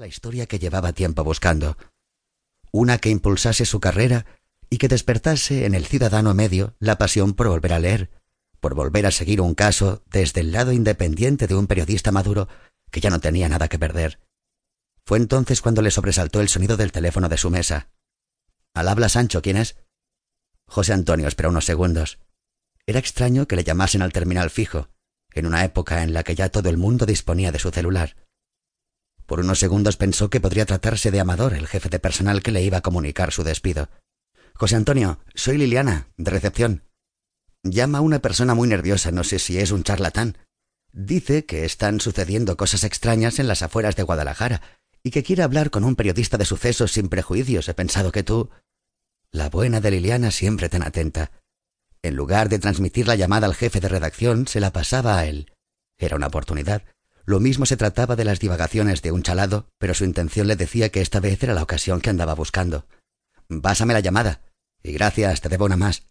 la historia que llevaba tiempo buscando. Una que impulsase su carrera y que despertase en el ciudadano medio la pasión por volver a leer, por volver a seguir un caso desde el lado independiente de un periodista maduro que ya no tenía nada que perder. Fue entonces cuando le sobresaltó el sonido del teléfono de su mesa. Al habla Sancho, ¿quién es? José Antonio esperó unos segundos. Era extraño que le llamasen al terminal fijo, en una época en la que ya todo el mundo disponía de su celular. Por unos segundos pensó que podría tratarse de Amador, el jefe de personal que le iba a comunicar su despido. José Antonio, soy Liliana, de recepción. Llama a una persona muy nerviosa, no sé si es un charlatán. Dice que están sucediendo cosas extrañas en las afueras de Guadalajara y que quiere hablar con un periodista de sucesos sin prejuicios. He pensado que tú... La buena de Liliana siempre tan atenta. En lugar de transmitir la llamada al jefe de redacción, se la pasaba a él. Era una oportunidad. Lo mismo se trataba de las divagaciones de un chalado, pero su intención le decía que esta vez era la ocasión que andaba buscando. Pásame la llamada. Y gracias, te debo una más.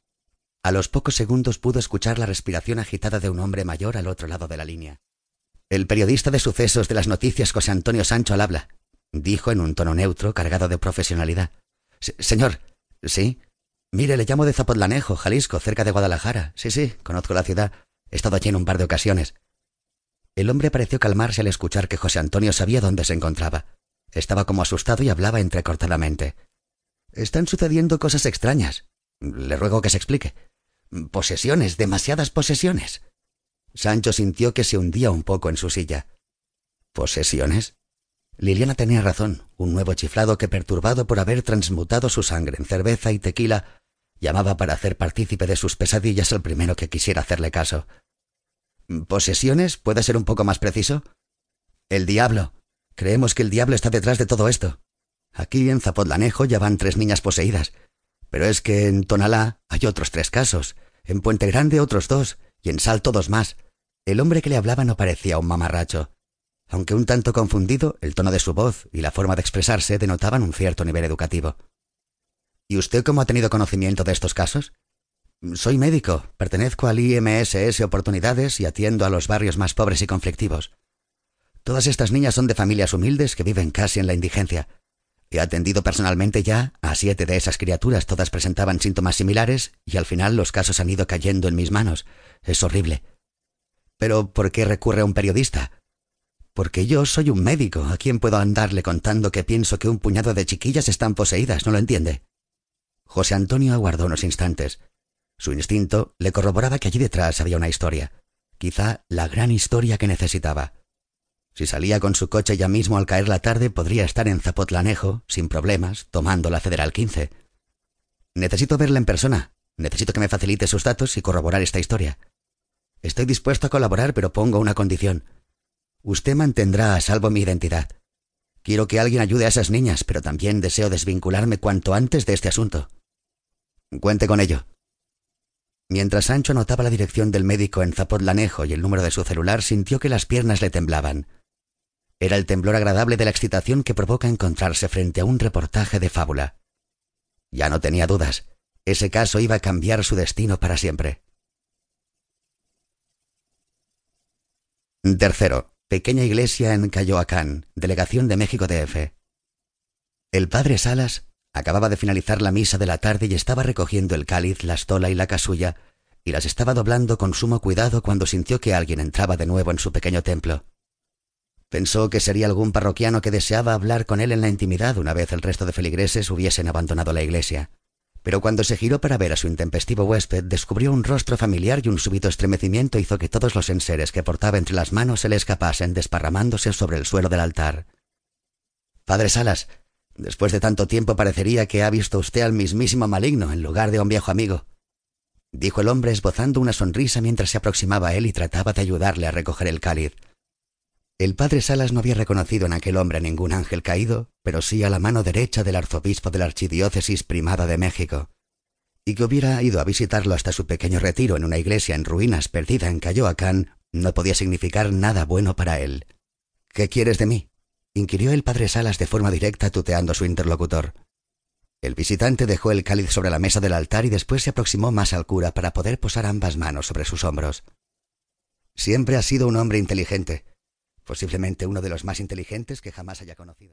A los pocos segundos pudo escuchar la respiración agitada de un hombre mayor al otro lado de la línea. El periodista de sucesos de las noticias José Antonio Sancho al habla, dijo en un tono neutro cargado de profesionalidad. Señor, sí. Mire, le llamo de Zapotlanejo, Jalisco, cerca de Guadalajara. Sí, sí, conozco la ciudad. He estado allí en un par de ocasiones. El hombre pareció calmarse al escuchar que José Antonio sabía dónde se encontraba. Estaba como asustado y hablaba entrecortadamente. Están sucediendo cosas extrañas. Le ruego que se explique. Posesiones, demasiadas posesiones. Sancho sintió que se hundía un poco en su silla. ¿Posesiones? Liliana tenía razón. Un nuevo chiflado que, perturbado por haber transmutado su sangre en cerveza y tequila, llamaba para hacer partícipe de sus pesadillas al primero que quisiera hacerle caso. ¿Posesiones? ¿Puede ser un poco más preciso? El diablo. Creemos que el diablo está detrás de todo esto. Aquí en Zapotlanejo ya van tres niñas poseídas. Pero es que en Tonalá hay otros tres casos, en Puente Grande otros dos, y en Salto dos más. El hombre que le hablaba no parecía un mamarracho. Aunque un tanto confundido, el tono de su voz y la forma de expresarse denotaban un cierto nivel educativo. ¿Y usted cómo ha tenido conocimiento de estos casos? Soy médico, pertenezco al IMSS Oportunidades y atiendo a los barrios más pobres y conflictivos. Todas estas niñas son de familias humildes que viven casi en la indigencia. He atendido personalmente ya a siete de esas criaturas, todas presentaban síntomas similares y al final los casos han ido cayendo en mis manos. Es horrible. Pero ¿por qué recurre a un periodista? Porque yo soy un médico. ¿A quién puedo andarle contando que pienso que un puñado de chiquillas están poseídas? ¿No lo entiende? José Antonio aguardó unos instantes. Su instinto le corroboraba que allí detrás había una historia. Quizá la gran historia que necesitaba. Si salía con su coche ya mismo al caer la tarde, podría estar en Zapotlanejo, sin problemas, tomando la Federal 15. Necesito verla en persona. Necesito que me facilite sus datos y corroborar esta historia. Estoy dispuesto a colaborar, pero pongo una condición. Usted mantendrá a salvo mi identidad. Quiero que alguien ayude a esas niñas, pero también deseo desvincularme cuanto antes de este asunto. Cuente con ello. Mientras Sancho anotaba la dirección del médico en Zapotlanejo y el número de su celular, sintió que las piernas le temblaban. Era el temblor agradable de la excitación que provoca encontrarse frente a un reportaje de fábula. Ya no tenía dudas. Ese caso iba a cambiar su destino para siempre. Tercero. Pequeña iglesia en Cayoacán, delegación de México DF. El padre Salas acababa de finalizar la misa de la tarde y estaba recogiendo el cáliz, la estola y la casulla, y las estaba doblando con sumo cuidado cuando sintió que alguien entraba de nuevo en su pequeño templo. Pensó que sería algún parroquiano que deseaba hablar con él en la intimidad una vez el resto de feligreses hubiesen abandonado la iglesia. Pero cuando se giró para ver a su intempestivo huésped, descubrió un rostro familiar y un súbito estremecimiento hizo que todos los enseres que portaba entre las manos se le escapasen desparramándose sobre el suelo del altar. Padre Salas, después de tanto tiempo parecería que ha visto usted al mismísimo maligno en lugar de a un viejo amigo. Dijo el hombre esbozando una sonrisa mientras se aproximaba a él y trataba de ayudarle a recoger el cáliz. El padre Salas no había reconocido en aquel hombre ningún ángel caído, pero sí a la mano derecha del arzobispo de la Archidiócesis Primada de México, y que hubiera ido a visitarlo hasta su pequeño retiro en una iglesia en ruinas perdida en Cayoacán no podía significar nada bueno para él. ¿Qué quieres de mí? Inquirió el padre Salas de forma directa tuteando a su interlocutor. El visitante dejó el cáliz sobre la mesa del altar y después se aproximó más al cura para poder posar ambas manos sobre sus hombros. Siempre ha sido un hombre inteligente, posiblemente uno de los más inteligentes que jamás haya conocido.